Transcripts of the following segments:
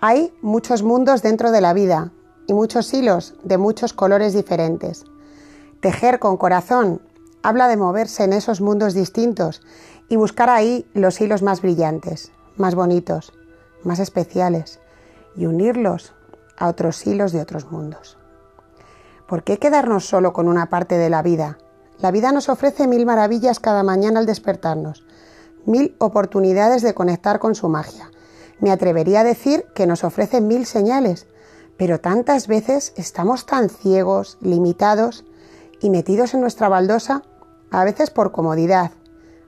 Hay muchos mundos dentro de la vida y muchos hilos de muchos colores diferentes. Tejer con corazón habla de moverse en esos mundos distintos y buscar ahí los hilos más brillantes, más bonitos, más especiales y unirlos a otros hilos de otros mundos. ¿Por qué quedarnos solo con una parte de la vida? La vida nos ofrece mil maravillas cada mañana al despertarnos, mil oportunidades de conectar con su magia. Me atrevería a decir que nos ofrece mil señales, pero tantas veces estamos tan ciegos, limitados y metidos en nuestra baldosa, a veces por comodidad,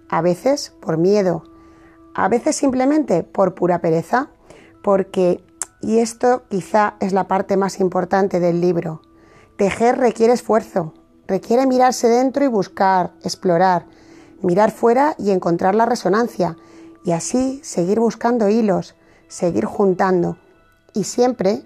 a veces por miedo, a veces simplemente por pura pereza, porque, y esto quizá es la parte más importante del libro, tejer requiere esfuerzo, requiere mirarse dentro y buscar, explorar, mirar fuera y encontrar la resonancia, y así seguir buscando hilos, seguir juntando. Y siempre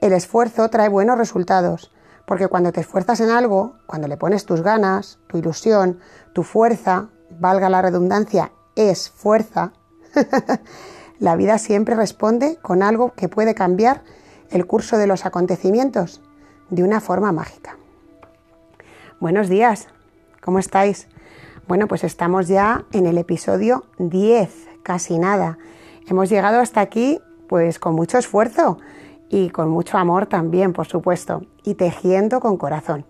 el esfuerzo trae buenos resultados, porque cuando te esfuerzas en algo, cuando le pones tus ganas, tu ilusión, tu fuerza, valga la redundancia, es fuerza, la vida siempre responde con algo que puede cambiar el curso de los acontecimientos de una forma mágica. Buenos días, ¿cómo estáis? Bueno, pues estamos ya en el episodio 10, casi nada. Hemos llegado hasta aquí pues con mucho esfuerzo y con mucho amor también, por supuesto, y tejiendo con corazón.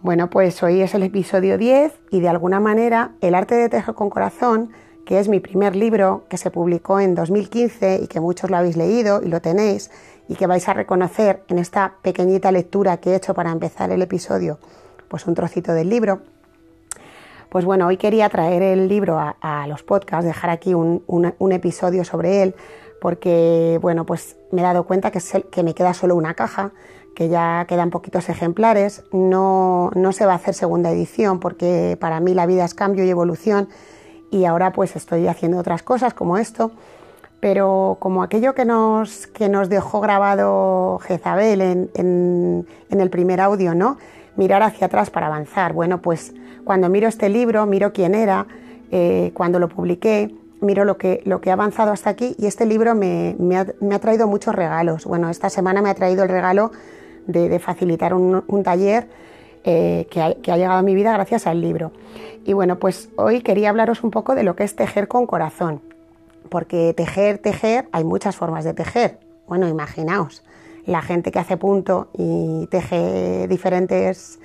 Bueno, pues hoy es el episodio 10 y de alguna manera el arte de tejer con corazón, que es mi primer libro que se publicó en 2015 y que muchos lo habéis leído y lo tenéis y que vais a reconocer en esta pequeñita lectura que he hecho para empezar el episodio, pues un trocito del libro. Pues bueno, hoy quería traer el libro a, los podcasts, dejar aquí un, episodio sobre él, porque bueno, pues me he dado cuenta que, que me queda solo una caja que ya quedan poquitos ejemplares. No, no se va a hacer segunda edición porque para mí la vida es cambio y evolución y ahora pues estoy haciendo otras cosas como esto. Pero como aquello que nos, que nos dejó grabado Jezabel en, en, el primer audio, ¿no? Mirar hacia atrás para avanzar. Bueno, pues cuando miro este libro, miro quién era, eh, cuando lo publiqué, miro lo que, lo que ha avanzado hasta aquí y este libro me, ha, ha, traído muchos regalos. Bueno, esta semana me ha traído el regalo de, facilitar un, taller eh, que, ha, llegado a mi vida gracias al libro. Y bueno, pues hoy quería hablaros un poco de lo que es tejer con corazón, porque tejer, tejer, hay muchas formas de tejer. Bueno, imaginaos, la gente que hace punto y teje diferentes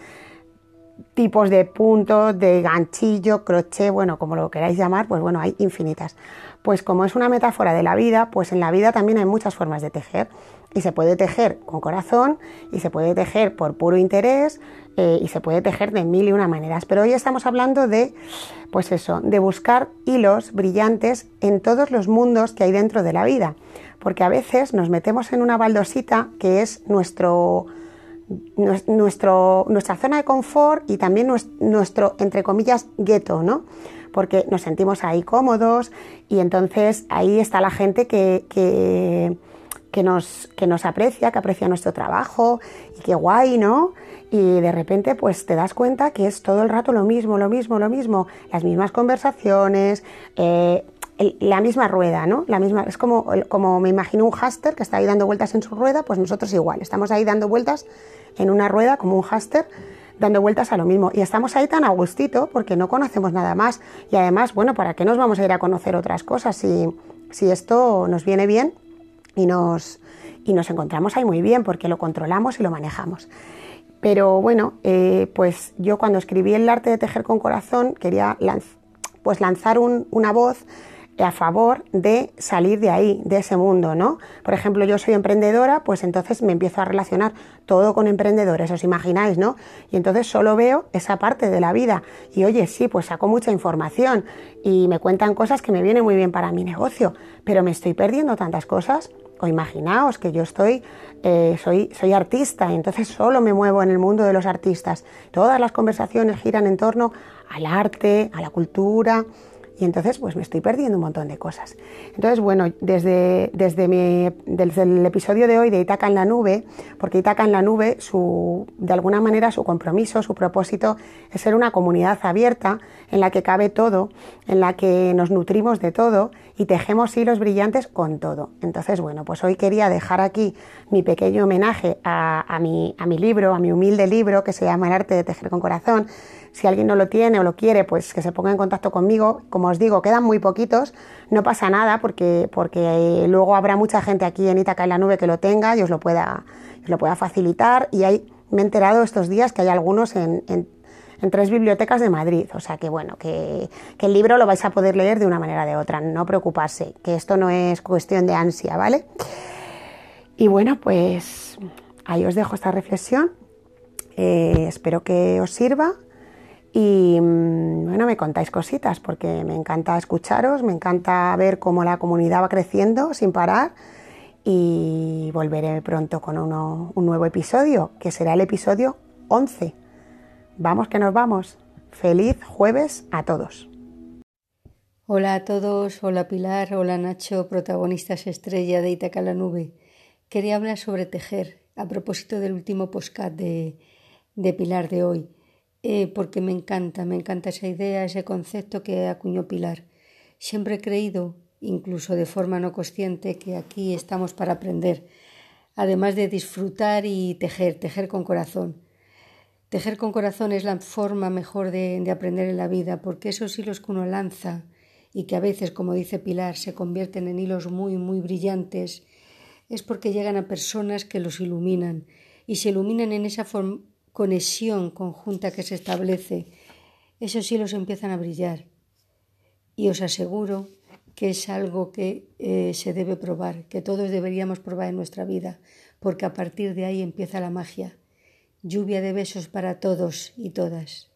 tipos de puntos, de ganchillo, crochet, bueno, como lo queráis llamar, pues bueno, hay infinitas. Pues como es una metáfora de la vida, pues en la vida también hay muchas formas de tejer y se puede tejer con corazón y se puede tejer por puro interés eh, y se puede tejer de mil y una maneras. Pero hoy estamos hablando de, pues eso, de buscar hilos brillantes en todos los mundos que hay dentro de la vida, porque a veces nos metemos en una baldosita que es nuestro, nuestro nuestra zona de confort y también nuestro, entre comillas, gueto, ¿no? Porque nos sentimos ahí cómodos y entonces ahí está la gente que, que que nos, que nos aprecia, que aprecia nuestro trabajo y qué guay, ¿no? Y de repente pues te das cuenta que es todo el rato lo mismo, lo mismo, lo mismo, las mismas conversaciones, eh, la misma rueda, ¿no? La misma, es como, como me imagino un háster que está ahí dando vueltas en su rueda, pues nosotros igual, estamos ahí dando vueltas en una rueda como un háster dando vueltas a lo mismo. Y estamos ahí tan a gustito porque no conocemos nada más. Y además, bueno, ¿para qué nos vamos a ir a conocer otras cosas si, si esto nos viene bien? y nos, y nos encontramos ahí muy bien porque lo controlamos y lo manejamos. Pero bueno, eh, pues yo cuando escribí el arte de tejer con corazón quería pues lanzar una voz a favor de salir de ahí, de ese mundo, ¿no? Por ejemplo, yo soy emprendedora, pues entonces me empiezo a relacionar todo con emprendedores, os imagináis, ¿no? Y entonces solo veo esa parte de la vida. Y oye, sí, pues saco mucha información y me cuentan cosas que me vienen muy bien para mi negocio, pero me estoy perdiendo tantas cosas o imaginaos que yo estoy, eh, soy, soy artista y entonces solo me muevo en el mundo de los artistas. Todas las conversaciones giran en torno al arte, a la cultura, y entonces pues me estoy perdiendo un montón de cosas. Entonces, bueno, desde, desde, mi, desde el episodio de hoy de Itaca en la nube, porque Itaca en la nube, su, de alguna manera su compromiso, su propósito es ser una comunidad abierta en la que cabe todo, en la que nos nutrimos de todo y tejemos hilos brillantes con todo. Entonces, bueno, pues hoy quería dejar aquí mi pequeño homenaje a, mi, a mi libro, a mi humilde libro que se llama El arte de tejer con corazón. Si alguien no lo tiene o lo quiere, pues que se ponga en contacto conmigo. Como os digo, quedan muy poquitos, no pasa nada porque, porque luego habrá mucha gente aquí en Itaca en la nube que lo tenga y os lo pueda, os lo pueda facilitar. Y hay, me he enterado estos días que hay algunos en en tres bibliotecas de Madrid. O sea que bueno, que, el libro lo vais a poder leer de una manera o de otra, no preocuparse, que esto no es cuestión de ansia, ¿vale? Y bueno, pues ahí os dejo esta reflexión. Eh, espero que os sirva. Y mm, bueno, me contáis cositas porque me encanta escucharos, me encanta ver cómo la comunidad va creciendo sin parar y volveré pronto con un nuevo episodio, que será el episodio 11. Vamos que nos vamos. Feliz jueves a todos. Hola a todos, hola Pilar, hola Nacho, protagonistas estrella de Itaca la Nube. Quería hablar sobre tejer a propósito del último postcat de, de Pilar de hoy, eh, porque me encanta, me encanta esa idea, ese concepto que acuñó Pilar. Siempre he creído, incluso de forma no consciente, que aquí estamos para aprender, además de disfrutar y tejer, tejer con corazón. Tejer con corazón es la forma mejor de, aprender en la vida, porque esos hilos que uno lanza y que a veces, como dice Pilar, se convierten en hilos muy, muy brillantes, es porque llegan a personas que los iluminan y se iluminan en esa conexión conjunta que se establece. Esos hilos empiezan a brillar y os aseguro que es algo que eh, se debe probar, que todos deberíamos probar en nuestra vida, porque a partir de ahí empieza la magia. Lluvia de besos para todos y todas.